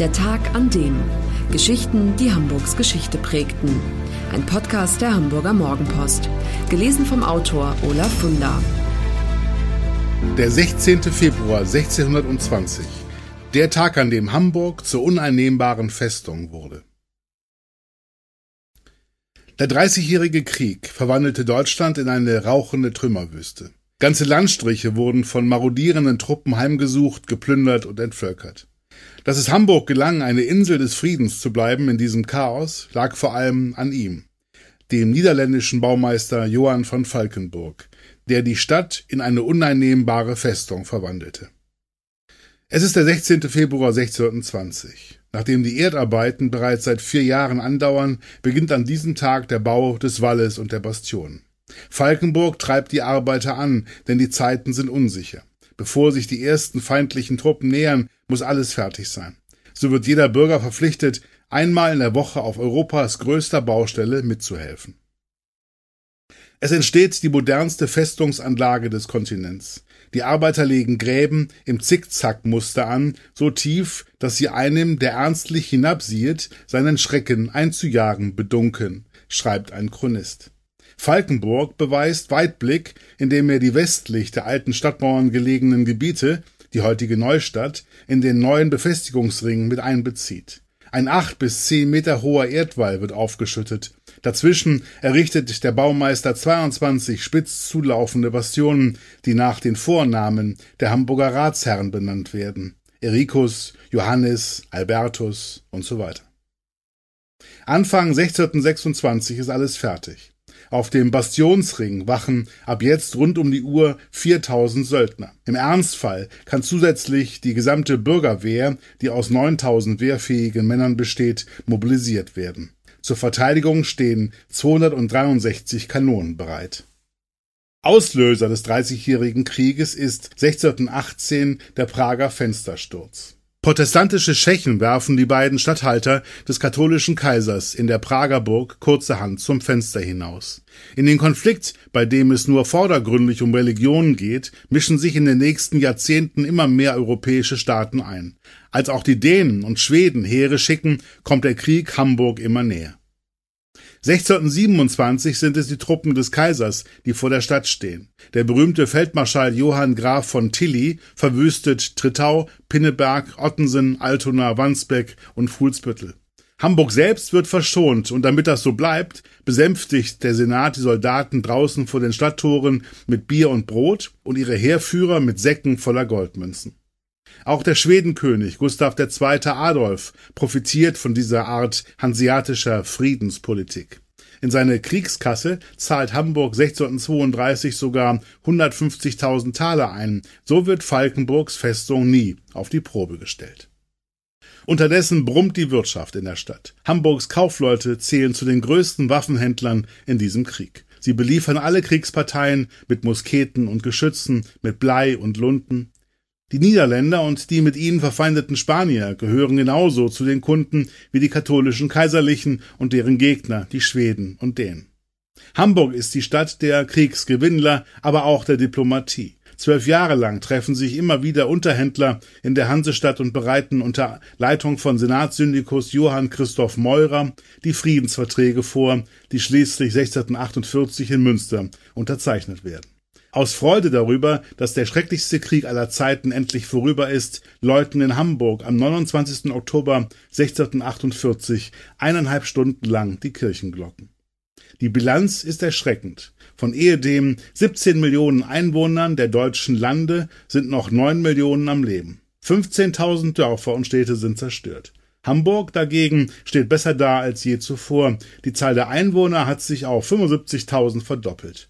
Der Tag an dem. Geschichten, die Hamburgs Geschichte prägten. Ein Podcast der Hamburger Morgenpost. Gelesen vom Autor Olaf Funder. Der 16. Februar 1620. Der Tag, an dem Hamburg zur uneinnehmbaren Festung wurde. Der Dreißigjährige Krieg verwandelte Deutschland in eine rauchende Trümmerwüste. Ganze Landstriche wurden von marodierenden Truppen heimgesucht, geplündert und entvölkert. Dass es Hamburg gelang, eine Insel des Friedens zu bleiben in diesem Chaos, lag vor allem an ihm, dem niederländischen Baumeister Johann von Falkenburg, der die Stadt in eine uneinnehmbare Festung verwandelte. Es ist der 16. Februar 1620. Nachdem die Erdarbeiten bereits seit vier Jahren andauern, beginnt an diesem Tag der Bau des Walles und der Bastion. Falkenburg treibt die Arbeiter an, denn die Zeiten sind unsicher. Bevor sich die ersten feindlichen Truppen nähern, muss alles fertig sein. So wird jeder Bürger verpflichtet, einmal in der Woche auf Europas größter Baustelle mitzuhelfen. Es entsteht die modernste Festungsanlage des Kontinents. Die Arbeiter legen Gräben im Zickzackmuster an, so tief, dass sie einem, der ernstlich hinabsiehet, seinen Schrecken einzujagen bedunken, schreibt ein Chronist. Falkenburg beweist Weitblick, indem er die westlich der alten Stadtmauern gelegenen Gebiete, die heutige Neustadt, in den neuen Befestigungsring mit einbezieht. Ein acht bis zehn Meter hoher Erdwall wird aufgeschüttet. Dazwischen errichtet der Baumeister 22 spitz zulaufende Bastionen, die nach den Vornamen der Hamburger Ratsherren benannt werden. Ericus, Johannes, Albertus und so weiter. Anfang 1626 ist alles fertig. Auf dem Bastionsring wachen ab jetzt rund um die Uhr 4000 Söldner. Im Ernstfall kann zusätzlich die gesamte Bürgerwehr, die aus 9000 wehrfähigen Männern besteht, mobilisiert werden. Zur Verteidigung stehen 263 Kanonen bereit. Auslöser des Dreißigjährigen Krieges ist 1618 der Prager Fenstersturz. Protestantische Tschechen werfen die beiden Statthalter des katholischen Kaisers in der Prager Burg kurzerhand zum Fenster hinaus. In den Konflikt, bei dem es nur vordergründig um Religionen geht, mischen sich in den nächsten Jahrzehnten immer mehr europäische Staaten ein. Als auch die Dänen und Schweden Heere schicken, kommt der Krieg Hamburg immer näher. 1627 sind es die Truppen des Kaisers, die vor der Stadt stehen. Der berühmte Feldmarschall Johann Graf von Tilly verwüstet Trittau, Pinneberg, Ottensen, Altona, Wandsbek und Fuhlsbüttel. Hamburg selbst wird verschont, und damit das so bleibt, besänftigt der Senat die Soldaten draußen vor den Stadttoren mit Bier und Brot und ihre Heerführer mit Säcken voller Goldmünzen. Auch der Schwedenkönig Gustav II. Adolf profitiert von dieser Art hanseatischer Friedenspolitik. In seine Kriegskasse zahlt Hamburg 1632 sogar 150.000 Taler ein. So wird Falkenburgs Festung nie auf die Probe gestellt. Unterdessen brummt die Wirtschaft in der Stadt. Hamburgs Kaufleute zählen zu den größten Waffenhändlern in diesem Krieg. Sie beliefern alle Kriegsparteien mit Musketen und Geschützen, mit Blei und Lunten. Die Niederländer und die mit ihnen verfeindeten Spanier gehören genauso zu den Kunden wie die katholischen Kaiserlichen und deren Gegner, die Schweden und Dänen. Hamburg ist die Stadt der Kriegsgewinnler, aber auch der Diplomatie. Zwölf Jahre lang treffen sich immer wieder Unterhändler in der Hansestadt und bereiten unter Leitung von Senatssyndikus Johann Christoph Meurer die Friedensverträge vor, die schließlich 1648 in Münster unterzeichnet werden. Aus Freude darüber, dass der schrecklichste Krieg aller Zeiten endlich vorüber ist, läuten in Hamburg am 29. Oktober 1648 eineinhalb Stunden lang die Kirchenglocken. Die Bilanz ist erschreckend. Von ehedem 17 Millionen Einwohnern der deutschen Lande sind noch 9 Millionen am Leben. 15.000 Dörfer und Städte sind zerstört. Hamburg dagegen steht besser da als je zuvor. Die Zahl der Einwohner hat sich auf 75.000 verdoppelt.